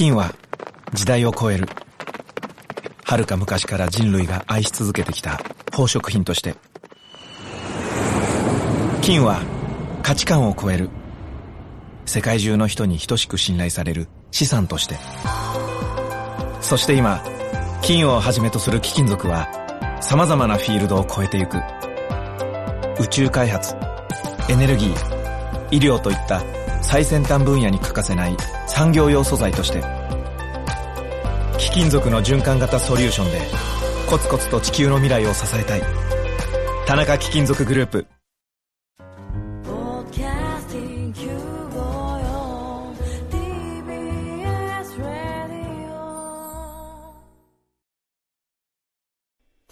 金は時代を超える。遥か昔から人類が愛し続けてきた宝飾品として。金は価値観を超える。世界中の人に等しく信頼される資産として。そして今金をはじめとする貴金属は様々なフィールドを超えてゆく。宇宙開発エネルギー医療といった最先端分野に欠かせない産業用素材として貴金属の循環型ソリューションでコツコツと地球の未来を支えたい田中貴金属グループ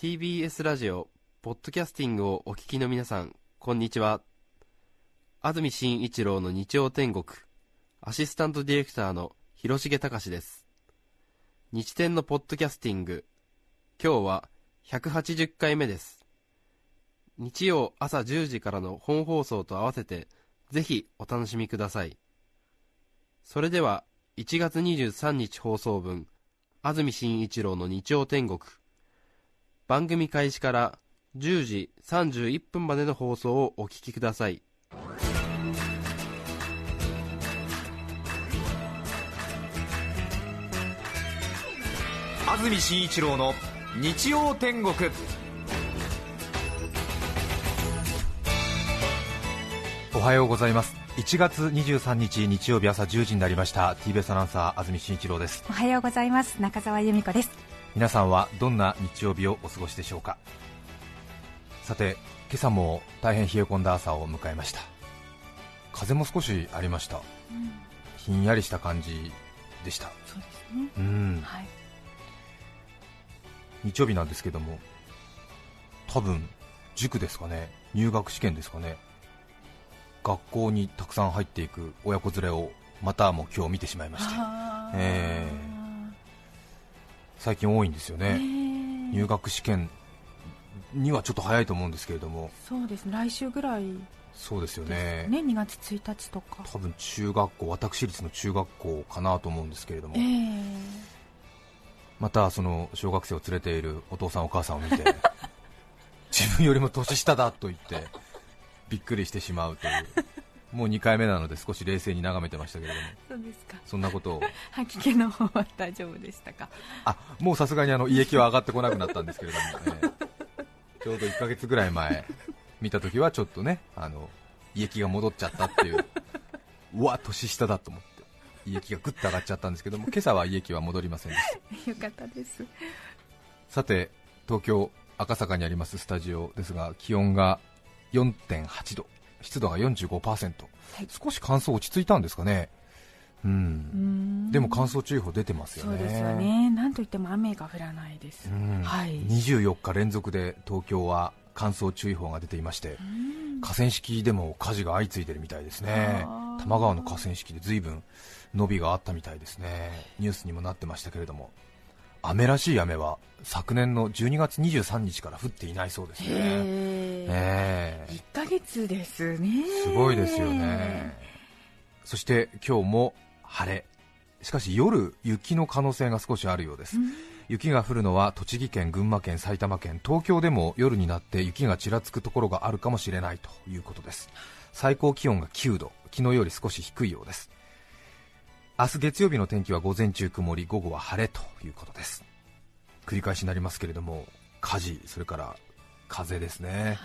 TBS ラジオ、ポッドキャスティングをお聞きの皆さん、こんにちは。安住紳一郎の日曜天国、アシスタントディレクターの広重隆です。日天のポッドキャスティング、今日は180回目です。日曜朝10時からの本放送と合わせて、ぜひお楽しみください。それでは、1月23日放送分、安住紳一郎の日曜天国、番組開始から10時31分までの放送をお聞きください安住紳一郎の日曜天国。おはようございます。1月23日日曜日朝10時になりました。TBS アナウンサー安住紳一郎です。おはようございます。中澤由美子です。皆さんはどんな日曜日をお過ごしでしょうか？さて今朝も大変冷え込んだ朝を迎えました。風も少しありました、ひんやりした感じでした。そうですね。うん。はい日曜日なんですけども多分塾ですかね。入学試験ですかね。学校にたくさん入っていく親子連れをまたも今日見てしまいまして。あー。え最近多いんですよえね、ー入学試験にはちょっと早いと思うんですけれども。そうですね。来週ぐらい。そうですよね。ね。2月1日とか。多分中学校私立の中学校かなと思うんですけれども、ええまたその小学生を連れているお父さんお母さんを見て 自分よりも年下だと言ってびっくりしてしまうという。もう2回目なので少し冷静に眺めてましたけれども。そうですか。そんなことを。吐き気の方は大丈夫でしたか？あもうさすがにあの胃液は上がってこなくなったんですけれども、え えちょうど1ヶ月ぐらい前見た時はちょっとねあの胃液が戻っちゃったっていう。うわ年下だと思って胃液がぐっと上がっちゃったんですけども今朝は胃液は戻りませんでした。よかったです。さて東京赤坂にありますスタジオですが気温が4.8度。湿度が45%、い。少し乾燥落ち着いたんですかね。うん。でも乾燥注意報出てますよね。そうですよね。なんといっても雨が降らないです。うん。はい。24日連続で東京は乾燥注意報が出ていまして河川敷でも火事が相次いでるみたいですね。多摩川の河川敷で随分伸びがあったみたいですね。ニュースにもなってましたけれども。雨らしい雨は昨年の12月23日から降っていないそうですね。へえええ。1ヶ月ですね。すごいですよね。そして今日も晴れ。しかし夜雪の可能性が少しあるようです。雪が降るのは栃木県、群馬県、埼玉県、東京でも夜になって雪がちらつくところがあるかもしれないということです。最高気温が9度。昨日より少し低いようです明日月曜日の天気は午前中曇り午後は晴れということです。繰り返しになりますけれども火事それから風ですね、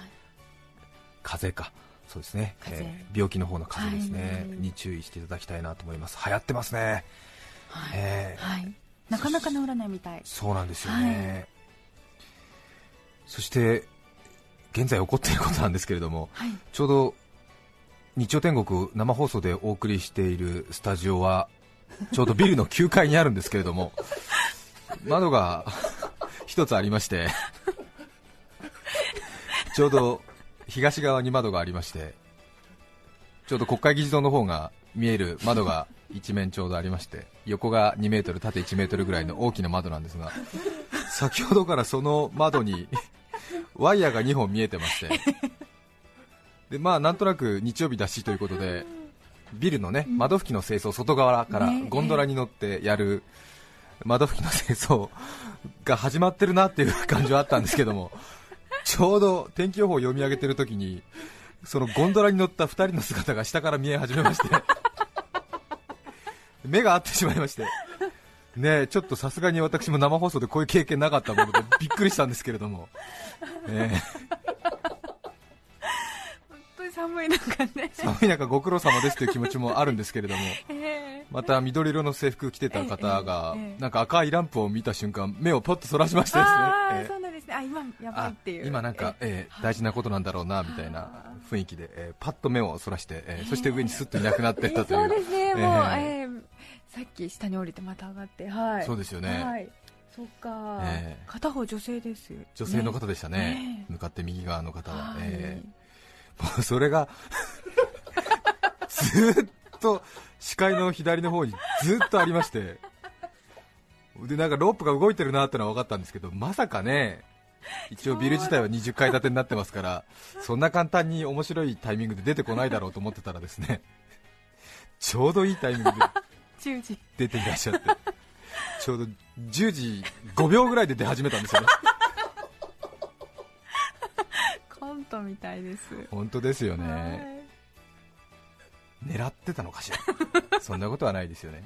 風邪か。そうですね、えー病気の方の風邪ですね、はい。に注意していただきたいなと思います。流行ってますね、えーはい。なかなか治らないみたい。そうなんですよね、そして現在起こっていることなんですけれども、はい。ちょうど日曜天国生放送でお送りしているスタジオはちょうどビルの9階にあるんですけれども窓が一つありましてちょうど東側に窓がありましてちょうど国会議事堂の方が見える窓が一面ちょうどありまして横が2メートル縦1メートルぐらいの大きな窓なんですが先ほどからその窓にワイヤーが2本見えてましてでまあなんとなく日曜日だしということでビルのね窓拭きの清掃外側からねゴンドラに乗ってやる窓拭きの清掃が始まってるなっていう感じはあったんですけども ちょうど天気予報を読み上げてる時にそのゴンドラに乗った2人の姿が下から見え始めまして 目が合ってしまいましてねえちょっとさすがに私も生放送でこういう経験なかったものでびっくりしたんですけれども、え。本当に寒い中ね。え寒い中ご苦労様ですという気持ちもあるんですけれども。えまた緑色の制服着てた方がなんか赤いランプを見た瞬間目をポッとそらしましーたですね。そうなんですね。あ今やばいあっていう。今なんか、ええ。大事なことなんだろうなみたいな雰囲気で、ええパッと目をそらして、ええそして上にスッといなくなっていったという、そうですね。もう、ええーさっき下に降りてまた上がってはい。そうですよね。はい。そっか、ええ。片方女性ですよ。女性の方でしたね。ね向かって右側の方は、はい。ええもうそれがずーっと視界の左の方にずーっとありまして。でなんかロープが動いてるなってのは分かったんですけどまさかね一応ビル自体は20階建てになってますからそんな簡単に面白いタイミングで出てこないだろうと思ってたらですねちょうどいいタイミングで10時。出ていらっしゃってちょうど10時5秒ぐらいで出始めたんですよねコントみたいです。本当ですよはねい。狙ってたのかしら？そんなことはないですよね。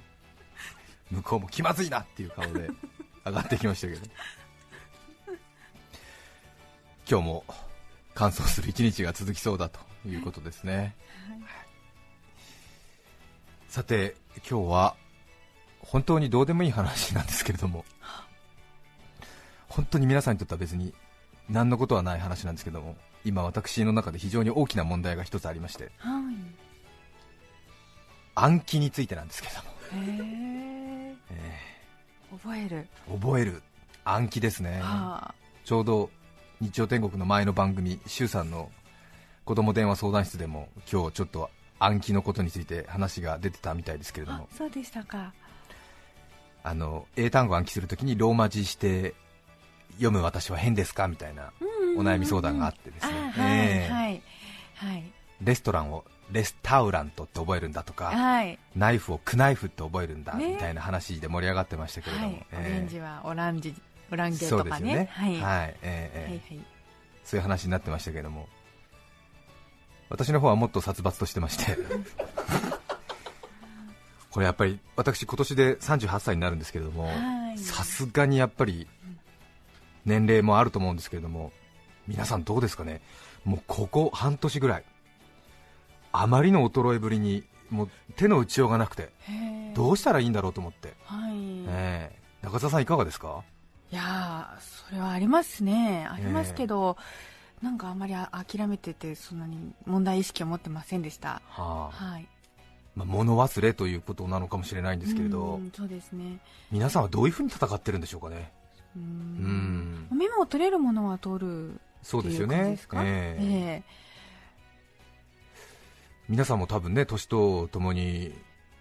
向こうも気まずいなっていう顔で上がってきましたけど。今日も乾燥する一日が続きそうだということですね、さて今日は本当にどうでもいい話なんですけれども。本当に皆さんにとっては別に何のことはない話なんですけども今私の中で非常に大きな問題が一つありましてはい。暗記についてなんですけども、へええ。覚える、ー覚える。暗記ですね、はあ。ちょうど日曜天国の前の番組周さんの子供電話相談室でも今日ちょっと暗記のことについて話が出てたみたいですけれどあもそうでしたか。あの英単語を暗記するときにローマ字して読む私は変ですかみたいなお悩み相談があってですね、あはい、えーはいはい。レストランをレスタウラントって覚えるんだとかはい。ナイフをクナイフって覚えるんだね。みたいな話で盛り上がってましたけれども、はい、えーオレンジはオランジオランゲとかね。ね、はい、はい。えーはいそういう話になってましたけれども。私の方はもっと殺伐としてまして。これやっぱり私今年で38歳になるんですけれどもはい。さすがにやっぱり年齢もあると思うんですけれども皆さんどうですかね？もうここ半年ぐらいあまりの衰えぶりにもう手の打ちようがなくてどうしたらいいんだろうと思って、はい、ええ。中澤さんいかがですか？いやーそれはありますね。ありますけど、なんかあんまりあ諦めててそんなに問題意識を持ってませんでした。はあ。はい。まあ、物忘れということなのかもしれないんですけれど、うんそうですね。皆さんはどういうふうに戦ってるんでしょうかね、ううん。ん、メモを取れるものは取るそうですよね。えええ。皆さんも多分ね年とともに、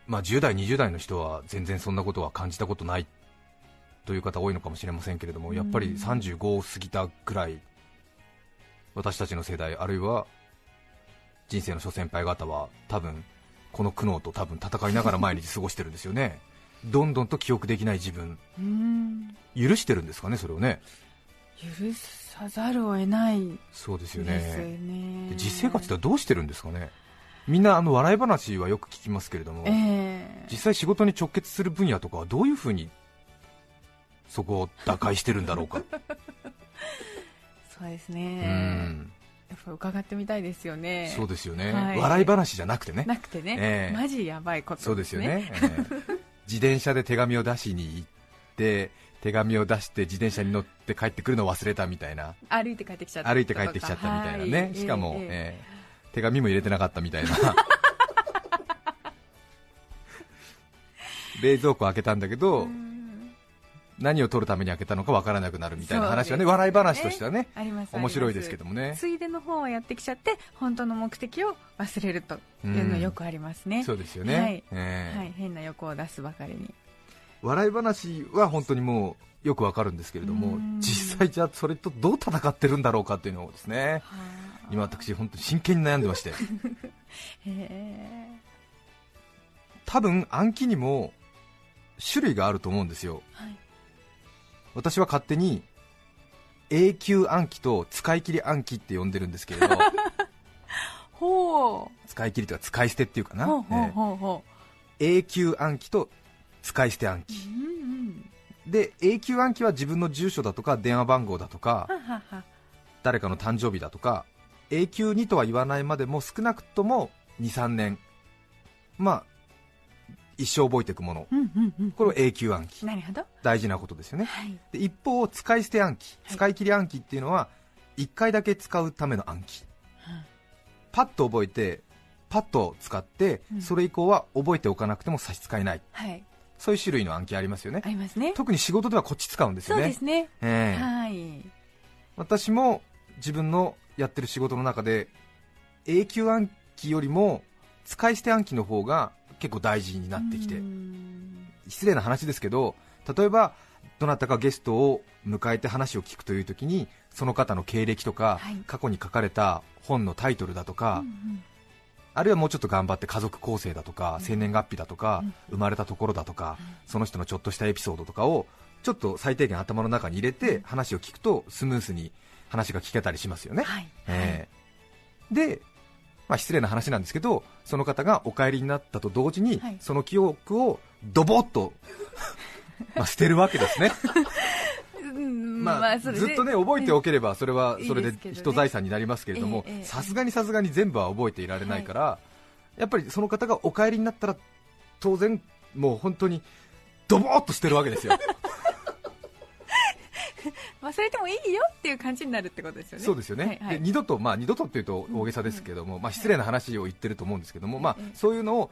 まあ、10代、20代の人は全然そんなことは感じたことないという方多いのかもしれませんけれども、やっぱりうん35を過ぎたぐらい、私たちの世代、あるいは人生の諸先輩方は、多分この苦悩と多分戦いながら毎日過ごしてるんですよね、どんどんと記憶できない自分、許してるんですかね、それをね、許さざるを得ないそうですよね。実生活ではどうしてるんですかね、みんなあの笑い話はよく聞きますけれども。ええ。実際仕事に直結する分野とかはどういうふうにそこを打開してるんだろうか？そうですうねん。やっぱ伺ってみたいですよね。そうですよね、はい。笑い話じゃなくてね。なくてね、ええ。マジやばいことそうですよね、ええ。自転車で手紙を出しに行って手紙を出して自転車に乗って帰ってくるのを忘れたみたいな。歩いて帰ってきちゃった歩いて帰ってきちゃったみたいなね、はい。しかも、ええええ。手紙も入れてなかったみたいな。冷蔵庫開けたんだけど、うん。何を取るために開けたのかわからなくなるみたいな話はねね笑い話としてはねあります面白いですけどもね。ついでの方はやってきちゃって本当の目的を忘れるというのよくありますね、そうですよね、はい。ええ。はい、変な欲を出すばかりに笑い話は本当にもうよくわかるんですけれどもうん。実際じゃあそれとどう戦ってるんだろうかっていうのをですね今私本当に真剣に悩んでまして。多分暗記にも種類があると思うんですよ。はい。私は勝手に永久暗記と使い切り暗記って呼んでるんですけれど。ほ使い切りというか使い捨てっていうかな、うほうほうえほう。ほー永久暗記と使い捨て暗う記。うんうん。で永久暗記は自分の住所だとか電話番号だとかははは。誰かの誕生日だとか永久にとは言わないまでも少なくとも23年まあ一生覚えていくもの。うんうんうんこれを永久暗記。なるほど。大事なことですよね。はい。で一方使い捨て暗記。はい。使い切り暗記っていうのは1回だけ使うための暗記。パッと覚えてパッと使ってうん。それ以降は覚えておかなくても差し支えない。はいそういう種類の暗記ありますよね。ありますね。特に仕事ではこっち使うんですそうよねですね。ええ。はい。私も自分のやってる仕事の中で永久暗記よりも使い捨て暗記の方が結構大事になってきて。うん。失礼な話ですけど例えばどなたかゲストを迎えて話を聞くというときにその方の経歴とか、はい。過去に書かれた本のタイトルだとか、うんあるいはもうちょっと頑張って家族構成だとか、うん。生年月日だとか、うん。生まれたところだとか、その人のちょっとしたエピソードとかをちょっと最低限頭の中に入れて話を聞くとスムースに話が聞けたりしますよね。はい。ええ。で、まあ、失礼な話なんですけどその方がお帰りになったと同時に、はい。その記憶をドボッと まあ捨てるわけですね、う んまあずっとね覚えておければそれはそれで人財産になりますけれどもさすがにさすがに全部は覚えていられないから、やっぱりその方がお帰りになったら当然もう本当にドボッと捨てるわけですよ。忘れてもいいよっていう感じになるってことですよね。そうですよね、はいはい。で二度と、まあ、二度とっていうと大げさですけども、まあ、失礼な話を言ってると思うんですけども、まあええ、そういうのを、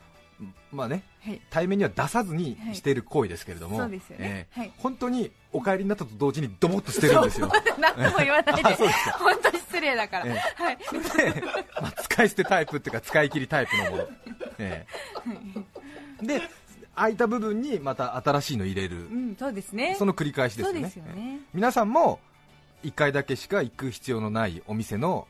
まあね、はい。対面には出さずにしている行為ですけれども、そうですよね。ええはい。本当にお帰りになったと同時にドボッと捨てるんですよ。何 も言わないで。あそうですか。本当に失礼だから、えはい。それで、まあ、使い捨てタイプっていうか使い切りタイプのもの、ええで空いた部分にまた新しいの入れる、うんそうですね。その繰り返しですよね。ね。皆さんも1回だけしか行く必要のないお店の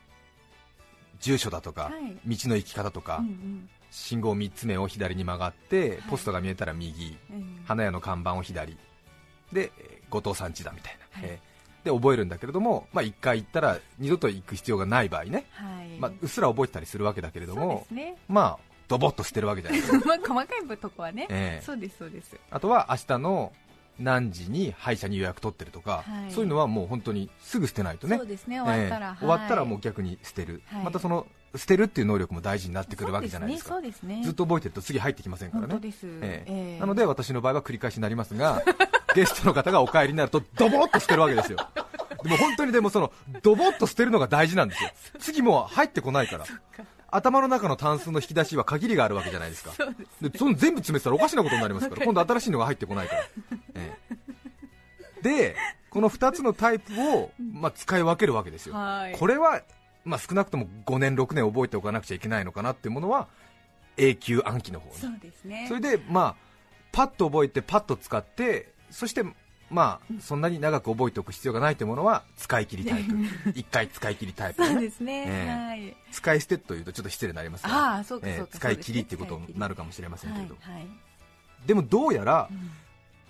住所だとか、はい。道の行き方とか、うんうん信号3つ目を左に曲がって、はい。ポストが見えたら右。うん。花屋の看板を左。でえー後藤さん家だみたいな、はい。えーで覚えるんだけれども、まあ、1回行ったら二度と行く必要がない場合ね、はい。まあ、うっすら覚えてたりするわけだけれどもすね。まあドボッと捨てるわけじゃないですか。まあ細かいとこはね、ええ。そうですそうです。あとは明日の何時に歯医者に予約取ってるとか、はい。そういうのはもう本当にすぐ捨てないとね。そうですね。終わったら、えはい。え終わったらもう逆に捨てる、はい。またその捨てるっていう能力も大事になってくるわけじゃないですか。そうですねすね。ずっと覚えてると次入ってきませんからね。ええ。ええ。なので私の場合は繰り返しになりますが ゲストの方がお帰りになるとドボッと捨てるわけですよ。でも本当にでもそのドボッと捨てるのが大事なんですよ。次もう入ってこないから頭の中のタンスの引き出しは限りがあるわけじゃないですか。ですでその全部詰めてたらおかしなことになりますから。今度新しいのが入ってこないから、ええ。でこの2つのタイプを、まあ、使い分けるわけですよ、はい。これは、まあ、少なくとも5年6年覚えておかなくちゃいけないのかなっていうものは永久暗記の方ね。そうですね。それで、まあ、パッと覚えてパッと使ってそして、まあ、そんなに長く覚えておく必要がないというものは使い切りタイプ。1回使い切りタイプ、そうね、ですね、ええ。はい。使い捨てというとちょっと失礼になりますが。ええそうか。使い切りっていうことになるかもしれませんけれど、はいはい。でもどうやらうん。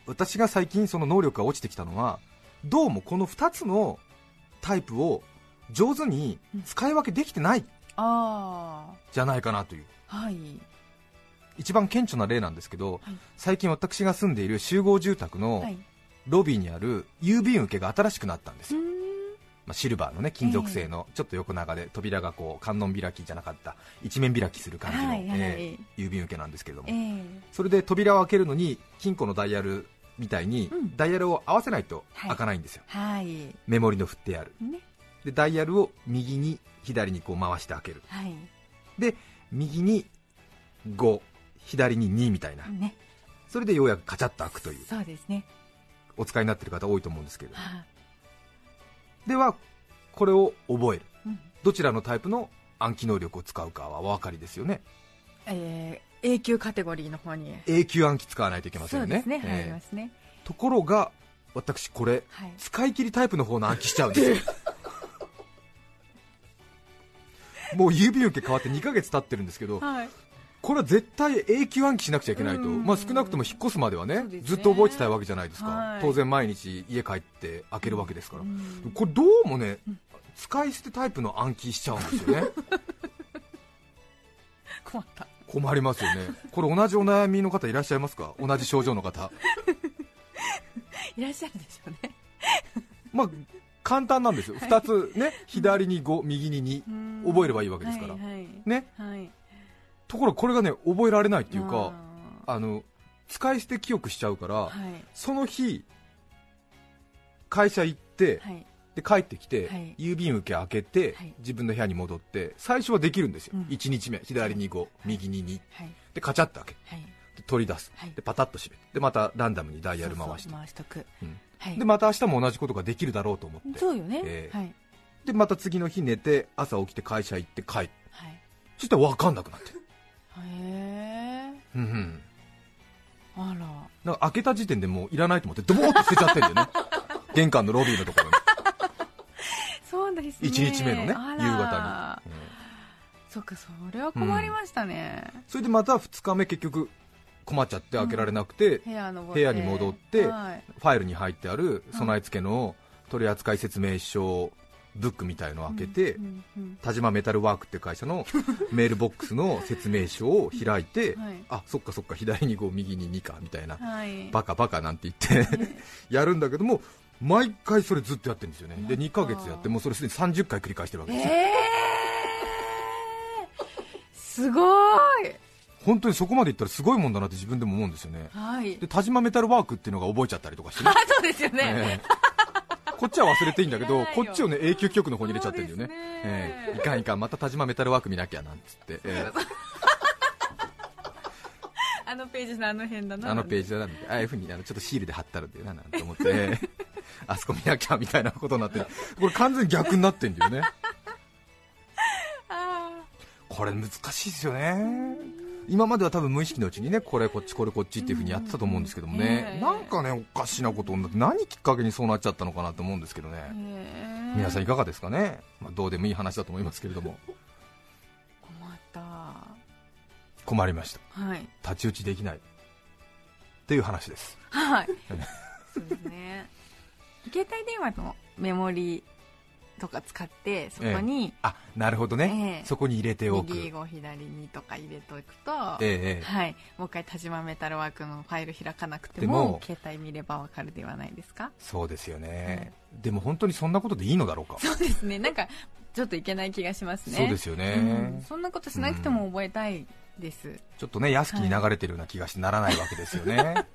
私が最近その能力が落ちてきたのはどうもこの2つのタイプを上手に使い分けできてないあじゃないかなという。あはい。一番顕著な例なんですけど、はい。最近私が住んでいる集合住宅のはいロビーにある郵便受けが新しくなったんですよ、うーん。まあ、シルバーのね金属製のちょっと横長で扉がこう観音開きじゃなかった一面開きする感じの、はいはいえー郵便受けなんですけれども、ええ。それで扉を開けるのに金庫のダイヤルみたいに、うん。ダイヤルを合わせないとはい。開かないんですよ、はい。メモリの振ってある。ね。でダイヤルを右に左にこう回して開ける。はい。で右に5左に2みたいな。ね。それでようやくカチャッと開くという。そうですねお使いになっている方多いと思うんですけれどはではこれを覚える。いうん。どちらのタイプの暗記能力を使うかはお分かりですよね。えー永久カテゴリーの方に。永久暗記使わないといけませんよね。そうですね、え入りますね。ところが私これはい。使い切りタイプの方の暗記しちゃうんですよ。もう郵便受け変わって2ヶ月経ってるんですけどはいこれは絶対永久暗記しなくちゃいけないと、うん。まあ、少なくとも引っ越すまではねね。ずっと覚えてたいわけじゃないですか、はい。当然毎日家帰って開けるわけですから、うん。これどうもね、使い捨てタイプの暗記しちゃうんですよね。困った。困りますよね。これ同じお悩みの方いらっしゃいますか？同じ症状の方。いらっしゃるでしょうね。まあ簡単なんですよ、2つね、左に5、右に2、覚えればいいわけですから、はいはい。ね、はいところがこれがね覚えられないっていうか、ああの使い捨て記憶しちゃうから、ーはい。その日、会社行って、はい。で帰ってきて、はい。郵便受け開けて、はい。自分の部屋に戻って、最初はできるんですよ、うん。1日目、左に5、右に2、はい。でカチャッと開けはい。で取り出す、はい。でパタッと閉めて、でまたランダムにダイヤル回して。でまた明日も同じことができるだろうと思って、そうよね。えーはい。でまた次の日寝て、朝起きて会社行って帰って、はい。そしたら分かんなくなって。る。へえうんうん。あら。なんか開けた時点でもういらないと思って、ドボーって捨てちゃってるんだよね、玄関のロビーのところに、そうですね。1日目のね、夕方に、うん。そっかそれは困りましたね。それでまた2日目、結局困っちゃって開けられなくて、部屋の部屋に戻ってはい。ファイルに入ってある備え付けの取扱説明書ブックみたいのを開けて、田島メタルワークって会社の メールボックスの説明書を開いて、はい。あそっかそっか、左に5、右に2かみたいな、はい。バカバカなんて言って やるんだけども、毎回それずっとやってるんですよね、で2ヶ月やって、もうそれすでに30回繰り返してるわけですよ、えー、すごい本当にそこまでいったらすごいもんだなって自分でも思うんですよね、はいで田島メタルワークってい。うのが覚えちゃったりとかしてねあ。そうですよね、ええこっちは忘れていいんだけど、こっちをね永久記憶の方に入れちゃってるんだよね、ね。ええ。いかんいかん、また田島メタルワーク見なきゃなんつって、え あのページのあの辺だな。えあのページだなああいうふうにあのちょっとシールで貼ってあるんだよななんて思って、え えあそこ見なきゃみたいなことになってる、これ完全に逆になってんだよね、あこれ難しいですよね。今までは多分無意識のうちにねこれこっちこれこっちっていう風にやってたと思うんですけどもね、ええ。なんかねおかしなことになって何きっかけにそうなっちゃったのかなと思うんですけどね、皆さんいかがですかね、まあ、どうでもいい話だと思いますけれども。困った。困りました。はい。太刀打ちできない。っていう話です。はい。そうですね。携帯電話のメモリとか使ってそこに、あなるほどね、ええ。そこに入れておく。右5左にとか入れておくと、ええええ。はい、もう一回田島メタルワークのファイル開かなくてでもも携帯見ればわかるではないですか？そうですよね、でも本当にそんなことでいいのだろうか。そうですね。なんかちょっといけない気がしますね。そうですよね、うん。そんなことしなくても覚えたいです、ちょっとね安きに流れてるような気がしてならないわけですよね、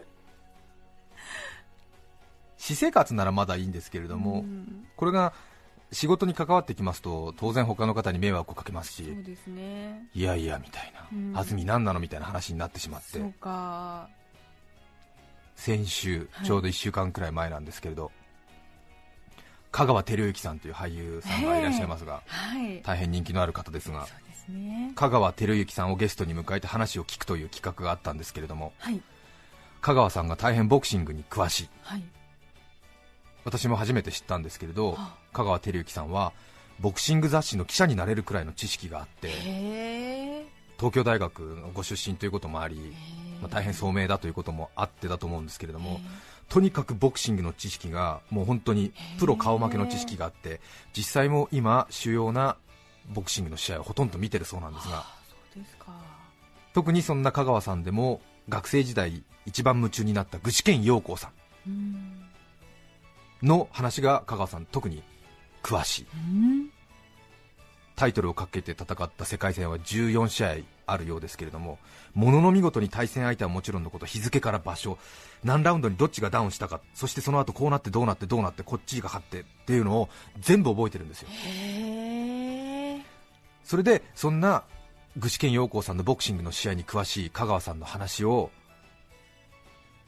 私生活ならまだいいんですけれども、うん。これが仕事に関わってきますと当然他の方に迷惑をかけますしそうですね。いやいやみたいな、うん。安住何なのみたいな話になって。しまって先週はい。ちょうど1週間くらい前なんですけれど、香川照之さんという俳優さんがいらっしゃいますが、はい。大変人気のある方ですがね。香川照之さんをゲストに迎えて話を聞くという企画があったんですけれどもはい。香川さんが大変ボクシングに詳しい。はい私も初めて知ったんですけれどは香川照之さんはボクシング雑誌の記者になれるくらいの知識があって東京大学のご出身ということもあり、まあ、大変聡明だということもあってだと思うんですけれどもとにかくボクシングの知識がもう本当にプロ顔負けの知識があって実際も今主要なボクシングの試合をほとんど見てるそうなんですが特にそんな香川さんでも学生時代一番夢中になった具志堅用高さうんんの話が香川さん特に詳しい。うんタイトルをかけて戦った世界戦は14試合あるようですけれどもものの見事に対戦相手はもちろんのこと日付から場所何ラウンドにどっちがダウンしたかそしてその後こうなってどうなってどうなってこっちが勝ってっていうのを全部覚えてるんですよ。それでそんな具志堅用高さんのボクシングの試合に詳しい香川さんの話を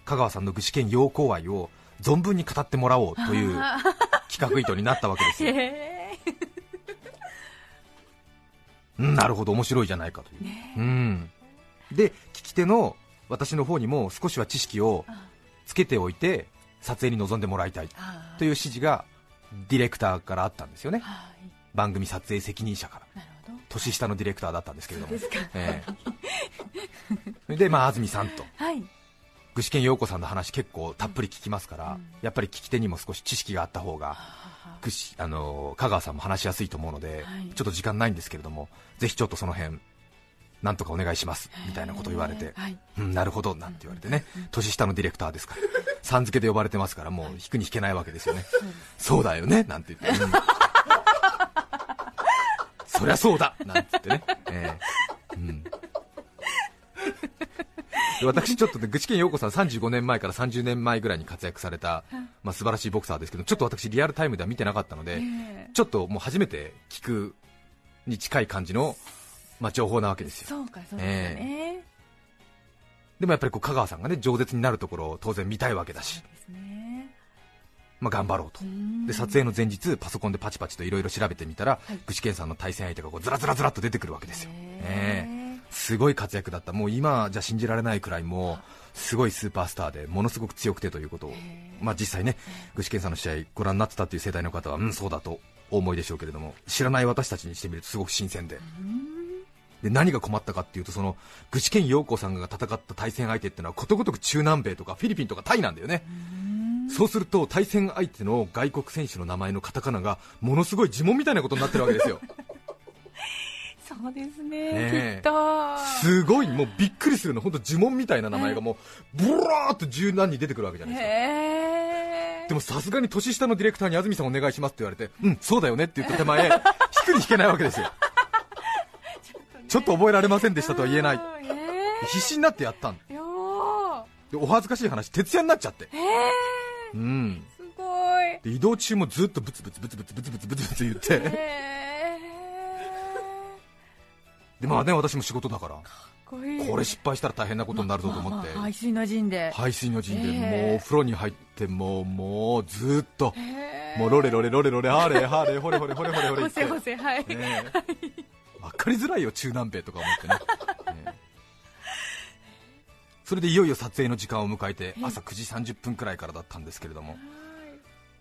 香川さんの具志堅用高愛を存分に語ってもらおうという 企画意図になったわけですよ。へえ。うんなるほど面白いじゃないかという、うん、で聞き手の私の方にも少しは知識をつけておいて撮影に臨んでもらいたいあ。という指示がディレクターからあったんですよね。はい。番組撮影責任者から。年下のディレクターだったんですけれども。そうですか。ええ。で、まあ、安住さんと。はい具志堅用子さんの話結構たっぷり聞きますから、うん。やっぱり聞き手にも少し知識があった方が具志あの香川さんも話しやすいと思うので、はい。ちょっと時間ないんですけれどもぜひちょっとその辺なんとかお願いしますみたいなことを言われて、はい。うん、なるほどなんて言われてね、年下のディレクターですから、さん付けで呼ばれてますから、もう引くに引けないわけですよね、そうだよねなんて言って、うん。そりゃそうだなんて言ってね、ええ。うん、で私、ちょっとね、具志堅用子さん、35年前から30年前ぐらいに活躍された、まあ素晴らしいボクサーですけど、ちょっと私、リアルタイムでは見てなかったので、ええ。ちょっともう初めて聞くに近い感じの、まあ、情報なわけですよ。そうかそうですね、でもやっぱりこう香川さんがね饒舌になるところを当然見たいわけだし。ね。まあ、頑張ろうと。う、ん。で撮影の前日、パソコンでパチパチといろいろ調べてみたら、はい。具志堅さんの対戦相手がこうずらずらずらっと出てくるわけですよ、へええすごい活躍だった、もう今じゃ信じられないくらい、もうすごいスーパースターで、ものすごく強くてということを、まあ、実際ね、具志堅さんの試合、ご覧になってたっていう世代の方は、うん、そうだとお思いでしょうけれども、知らない私たちにしてみると、すごく新鮮で。で何が困ったかっていうとその具志堅用子さんが戦った対戦相手っていうのはことごとく中南米とかフィリピンとかタイなんだよね。そうすると対戦相手の外国選手の名前のカタカナがものすごい呪文みたいなことになってるわけですよ そうですね、ね、きっと。すごいもうびっくりするの。本当呪文みたいな名前がもうブワーっと十何人出てくるわけじゃないですか、でもさすがに年下のディレクターに安住さんお願いしますって言われてうんそうだよねって言った手前 引くに引けないわけですよ。ね、ちょっと覚えられませんでしたとは言えない、えー、必死になってやったん。でお恥ずかしい話徹夜になっちゃって、移動中もずっとブツブツブツブツブツブツブツ言って、え。ーでまあね私も仕事だから。こいい。これ失敗したら大変なことになるぞと思って。排水の陣で、排水の陣でええ。もうお風呂に入ってもうもうずっと。もうロレロレロレロレハーレーハーレーホレホレホレホせほせはい、ねえ。分かりづらいよ中南米とか思ってね。それでいよいよ撮影の時間を迎えて朝9時30分くらいからだったんですけれども。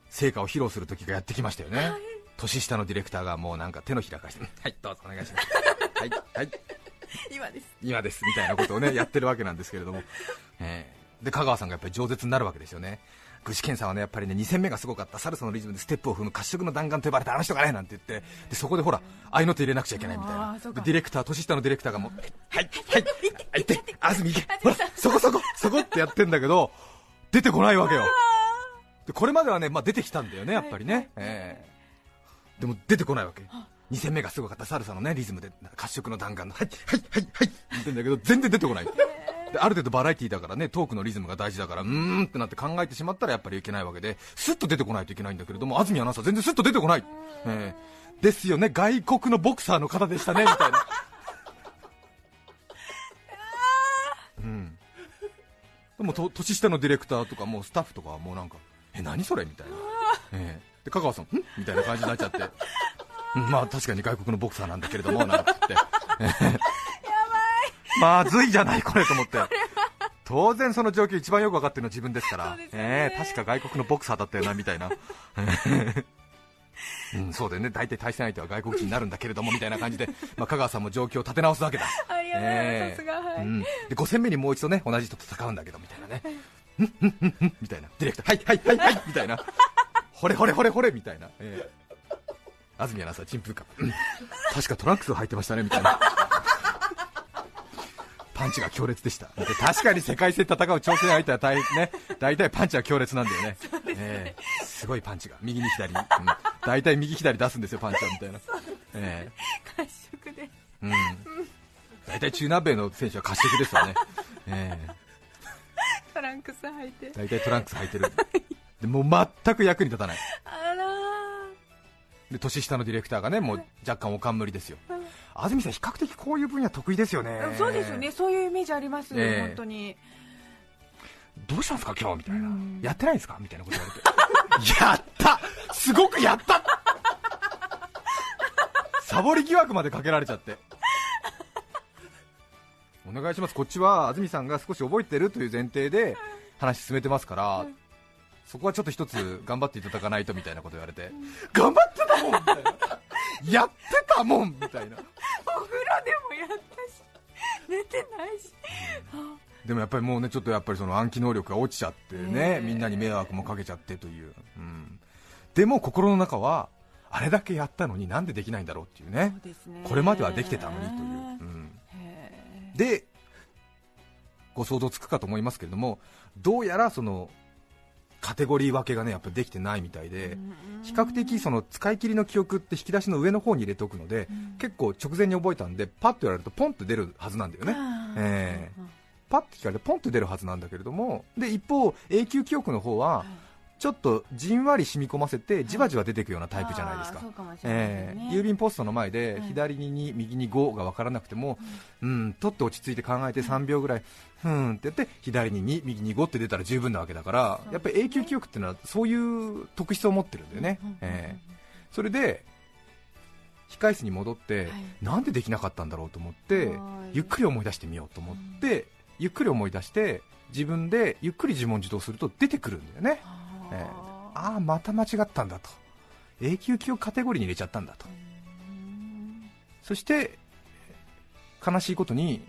成果を披露する時がやってきましたよね。年下のディレクターがもうなんか手のひら返してはいどうぞお願いしますはいはい。今です。今ですみたいなことをね やってるわけなんですけれども、ええで香川さんがやっぱり饒舌になるわけですよね。具志堅さんはねやっぱりね2戦目がすごかった。サルサのリズムでステップを踏む褐色の弾丸と呼ばれたあの人がねなんて言って。でそこでほら合いの手入れなくちゃいけないみたいな。ディレクター年下のディレクターがもうはいはいはいって安住行けほらそこそこそこってやってんだけど出てこないわけよ。でこれまではね、まあ、出てきたんだよねやっぱりね、ええでも出てこないわけ2戦目がすごかった。サルサのねリズムで褐色の弾丸のはいはいはいはいって言ってんだけど全然出てこない。である程度バラエティーだからねトークのリズムが大事だからうーんってなって考えてしまったらやっぱりいけないわけでスッと出てこないといけないんだけれども安住アナウンサー全然スッと出てこない、ええ。ですよね外国のボクサーの方でしたねみたいな。うん。でもと年下のディレクターとかもうスタッフとかはもうなんかえ何それ？みたいな、ええ。で香川さんん？みたいな感じになっちゃって。うんまあ確かに外国のボクサーなんだけれども なんて。言ってええまずいじゃないこれと思って。当然その状況一番よく分かってるのは自分ですから。ね。ええ確か外国のボクサーだったよなみたいな。うん、そうだよね。大体対戦相手は外国人になるんだけれどもみたいな感じで、まあ、香川さんも状況を立て直すわけだ。ありがとうございます、さすが。はい、うん、で5戦目にもう一度ね同じ人と戦うんだけどみたいなね、みたいな、ディレクター、はいはいはいはいみたいな、ほれほれほれほれみたいな、ええ安住アナウンサー、ちんぷんか、う ん確かトランクスを履いてましたねみたいな、パンチが強烈でした、で確かに世界戦戦う挑戦相手は大,、ね、大体パンチは強烈なんだよね、ええ。すごいパンチが、右に左に、うん、大体右左出すんですよ、パンチはみたいな。ええ。褐色で。うん、大体中南米の選手は褐色ですよね、えトランクス履いて。え大体トランクス履いてる、でもう全く役に立たない、で年下のディレクターがねもう若干お冠ですよ、安住さん、比較的こういう分野得意ですよね、ーそうですよね。そういうイメージあります、ええ。本当に。どうしたんですか、今日みたいな、うん。やってないんですかみたいなこと言われて、やった！すごくやった！サボり疑惑までかけられちゃって。お願いします、こっちは安住さんが少し覚えてるという前提で話進めてますから、そこはちょっと一つ頑張っていただかないとみたいなこと言われて、頑張ってたもんみたいな、やってたもんみたいな、お風呂でもやったし。寝てないし。でもやっぱりもうねちょっとやっぱりその暗記能力が落ちちゃってね、ええ。みんなに迷惑もかけちゃってという、うん、でも心の中はあれだけやったのになんでできないんだろうっていうね。ね。これまではできてたのにという、うん。へでご想像つくかと思いますけれどもどうやらそのカテゴリー分けがねやっぱりできてないみたいで比較的その使い切りの記憶って引き出しの上の方に入れておくので結構直前に覚えたんでパッとやられるとポンと出るはずなんだよね。ええ。パッと聞かれてポンと出るはずなんだけれどもで一方永久記憶の方はちょっとじんわり染み込ませてじわじわ出ていくようなタイプじゃないですか、そうかもしれないね。ええ郵便ポストの前ではい。左に2、右に5が分からなくても、うん、取って落ち着いて考えて3秒ぐらい、ふーんってやって左に2、右に5って出たら十分なわけだから、やっぱり永久記憶っていうのはそういう特質を持ってるんだよね、ええ。それで控室に戻って、はい。なんでできなかったんだろうと思ってはい。ゆっくり思い出してみようと思って、ゆっくり思い出して自分でゆっくり自問自答すると出てくるんだよねええ。ああまた間違ったんだと。永久記憶カテゴリーに入れちゃったんだと。そして悲しいことに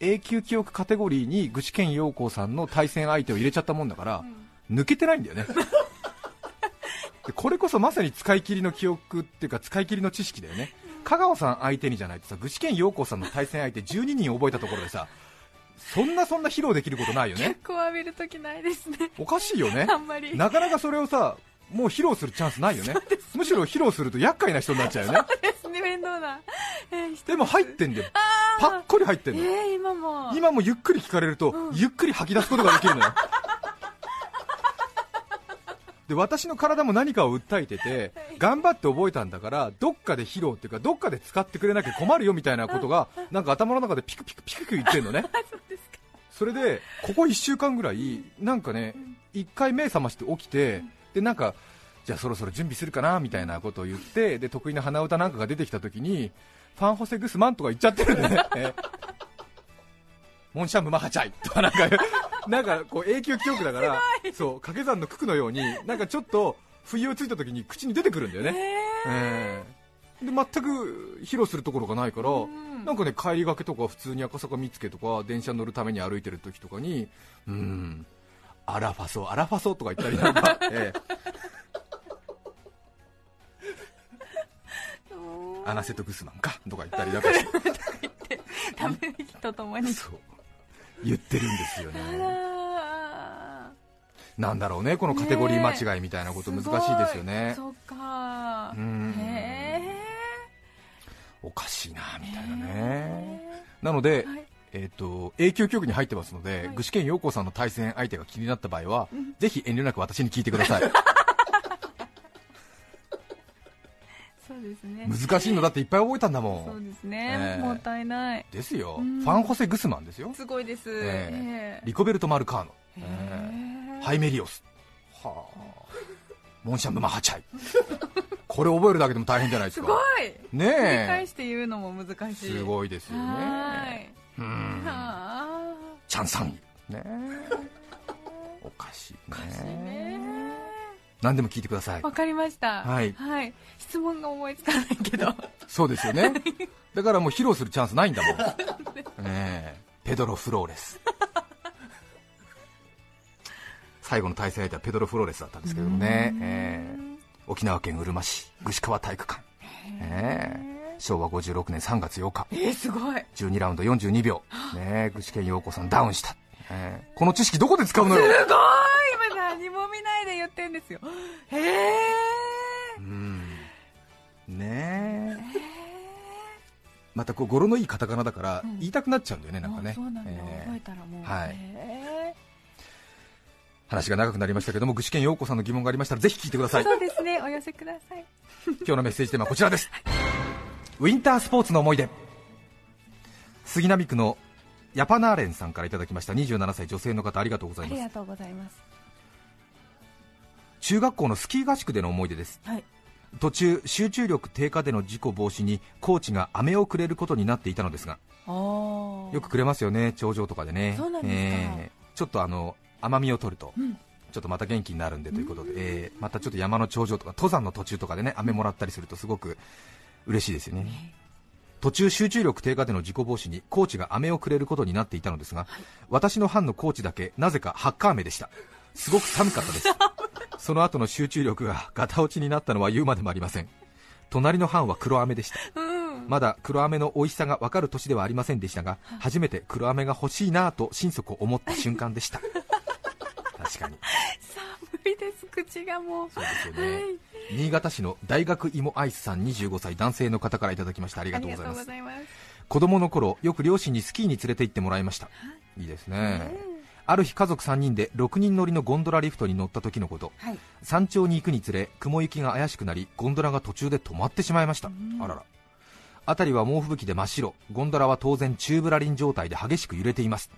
永久記憶カテゴリーに具志堅用高さんの対戦相手を入れちゃったもんだから、抜けてないんだよね。でこれこそまさに使い切りの記憶っていうか使い切りの知識だよね。香川さん相手にじゃないとさ具志堅用高さんの対戦相手12人覚えたところでさそんなそんな披露できることないよね。結構浴びるときないですね。おかしいよね。あんまり。なかなかそれをさもう披露するチャンスないよね。むしろ披露すると厄介な人になっちゃうよね。ですね。面倒な、えー人でも入ってんだよ。パッコリ入ってんのよ。えー、今も。今もゆっくり聞かれると、ゆっくり吐き出すことができるのよ。で私の体も何かを訴えてて頑張って覚えたんだからどっかで披露っていうかどっかで使ってくれなきゃ困るよみたいなことが なんか頭の中でピクピクピクピク言ってんのね。それでここ1週間ぐらいなんかね1回目覚まして起きてでなんかじゃあそろそろ準備するかなみたいなことを言ってで得意な鼻歌なんかが出てきた時にファンホセグスマンとか言っちゃってるんでね、え モンシャンムマハチャイ。とかなんかなんかこう永久記憶だからそう掛け算の九九のようになんかちょっと不意をついた時に口に出てくるんだよね、ええ。で全く披露するところがないから、なんかね帰りがけとか普通に赤坂見附とか電車乗るために歩いてる時とかにうーんアラファソアラファソとか言ったりなんか、ええ。アナセトグスマンか？とか言ったりなんかし て。ため息とともにそう。言ってるんですよね。あなんだろうねこのカテゴリー間違いみたいなこと難しいですよね。そっか。うん。へおかしいなみたいなね。なので、はい。えー、と永久記憶に入ってますので、はい。具志堅用高さんの対戦相手が気になった場合は、ぜひ遠慮なく私に聞いてください。そうですね。難しいのだっていっぱい覚えたんだもそうんですね、ええ。もったいない。ですよ、うん。ファンホセ・グスマンですよ。すごいです、え。ええ。リコベルト・マルカーノ、ハイメリオス、はあ、モンシャンム・マハチャイ。これ覚えるだけでも大変じゃないですか。すごい。ね繰り返えして言うのも難しい。すごいですよはねうん。はチャンさん。ねおかしいあおかしいね。ね何でも聞いてください。わかりました。はい。質問が思いつかないけど。そうですよね。だからもう披露するチャンスないんだもん。ねえ。ペドロ・フローレス最後の対戦相手はペドロ・フローレスだったんですけどもね、ええ沖縄県うるま市串川体育館、ええ昭和56年3月8日。えー、すごい。12ラウンド42秒、ねえ具志堅用子さんダウンした、ええこの知識どこで使うのよ？すごい。今何も見ないで言ってんですよ。へえうん。ねえ。またこう語呂のいいカタカナだからうん。言いたくなっちゃうんだよね、なんかね。そうなんだ、ええ覚えたらもう。はい。へ話が長くなりましたけども具志堅用子さんの疑問がありましたらぜひ聞いてください。ーそうですね。お寄せください。今日のメッセージテーマはこちらです。ウィンタースポーツの思い出。杉並区のヤパナーレンさんからいただきました。27歳女性の方ありがとうございます。ありがとうございます。中学校のスキー合宿での思い出です。はい。途中集中力低下での事故防止にコーチが飴をくれることになっていたのですが。よくくれますよね。頂上とかでね。そうなんですか。ちょっとあの甘みを取ると、うん。ちょっとまた元気になるんでということで、えーまたちょっと山の頂上とか登山の途中とかでね飴もらったりするとすごく嬉しいですよね。途中集中力低下での事故防止にコーチが飴をくれることになっていたのですが、私の班のコーチだけなぜかハッカー飴でした。すごく寒かったです。その後の集中力がガタ落ちになったのは言うまでもありません。隣の班は黒飴でした。うん。まだ黒飴の美味しさが分かる年ではありませんでしたが初めて黒飴が欲しいなぁと心底思った瞬間でした確かに。寒いです。口がもう。そうですよね、はい。新潟市の大学芋アイスさん25歳男性の方からいただきました。ありあがとうございます。子供の頃よく両親にスキーに連れて行ってもらいました。い。いですね。ある日家族3人で6人乗りのゴンドラリフトに乗った時のこと。はい。山頂に行くにつれ雲行きが怪しくなりゴンドラが途中で止まってしまいました。あらら。辺りは猛吹雪で真っ白。ゴンドラは当然宙ぶらりん状態で激しく揺れています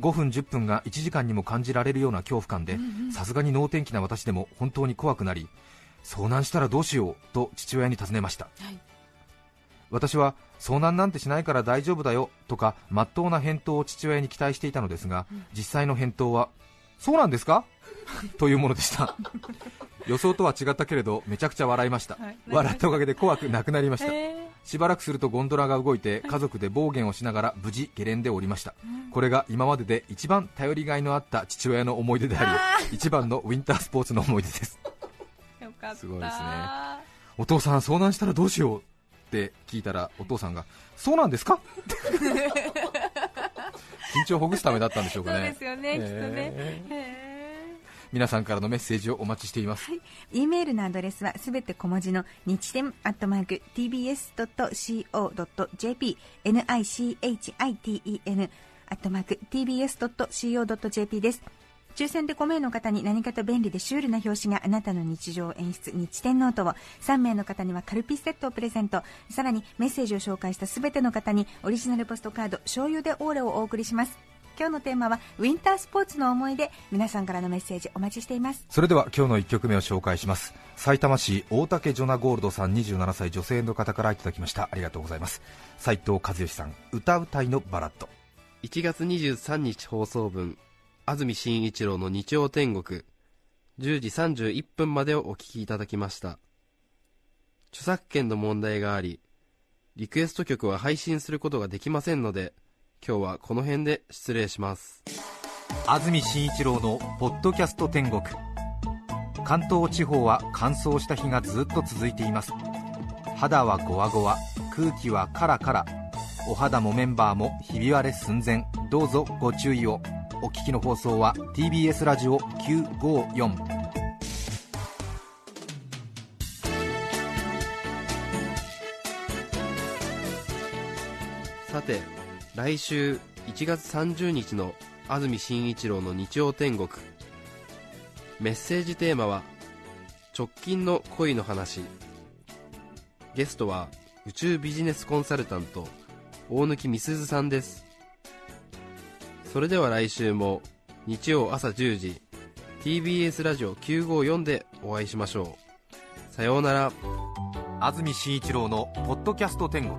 5分10分が1時間にも感じられるような恐怖感でさすがに能天気な私でも本当に怖くなり遭難したらどうしようと父親に尋ねました。はい。私は遭難なんてしないから大丈夫だよとか真っ当な返答を父親に期待していたのですが、実際の返答はそうなんですか？というものでした。予想とは違ったけれどめちゃくちゃ笑いました、はい。笑ったおかげで怖くなくなりました。えしばらくするとゴンドラが動いて家族で暴言をしながら無事ゲレンデを降りました、これが今までで一番頼りがいのあった父親の思い出であり一番のウィンタースポーツの思い出です。ー よかった。すごいですね。お父さん遭難したらどうしようって聞いたらお父さんがそうなんですか？緊張をほぐすためだったんでしょうかそうねですよね、きっとね。えー。へ皆さんからのメッセージをお待ちしています、E メールのアドレスはすべて小文字の日天アットマーク tbs.co.jp nichiten アットマーク tbs.co.jp です。抽選で5名の方に何かと便利でシュールな表紙があなたの日常演出。日天ノートを。3名の方にはカルピスセットをプレゼント。さらにメッセージを紹介したすべての方にオリジナルポストカード醤油でオーレをお送りします。今日のテーマはウィンタースポーツの思い出。皆さんからのメッセージお待ちしています。それでは今日の1曲目を紹介します。埼玉市大竹ジョナゴールドさん27歳女性の方からいただきました。ありがとうございます。斉藤和義さん歌うたいのバラッド。1月23日放送分安住紳一郎の日曜天国。10時31分までをお聞きいただきました。著作権の問題がありリクエスト曲は配信することができませんので今日はこの辺で失礼します。安住紳一郎の「ポッドキャスト天国」関東地方は乾燥した日がずっと続いています。肌はゴワゴワ空気はカラカラ。お肌もメンバーもひび割れ寸前。どうぞご注意を。お聞きの放送は TBS ラジオ954さて来週1月30日の安住紳一郎の日曜天国。メッセージテーマは直近の恋の話。ゲストは宇宙ビジネスコンサルタント大貫美鈴さんです。それでは来週も日曜朝10時 TBS ラジオ954でお会いしましょう。さようなら。安住紳一郎の「ポッドキャスト天国」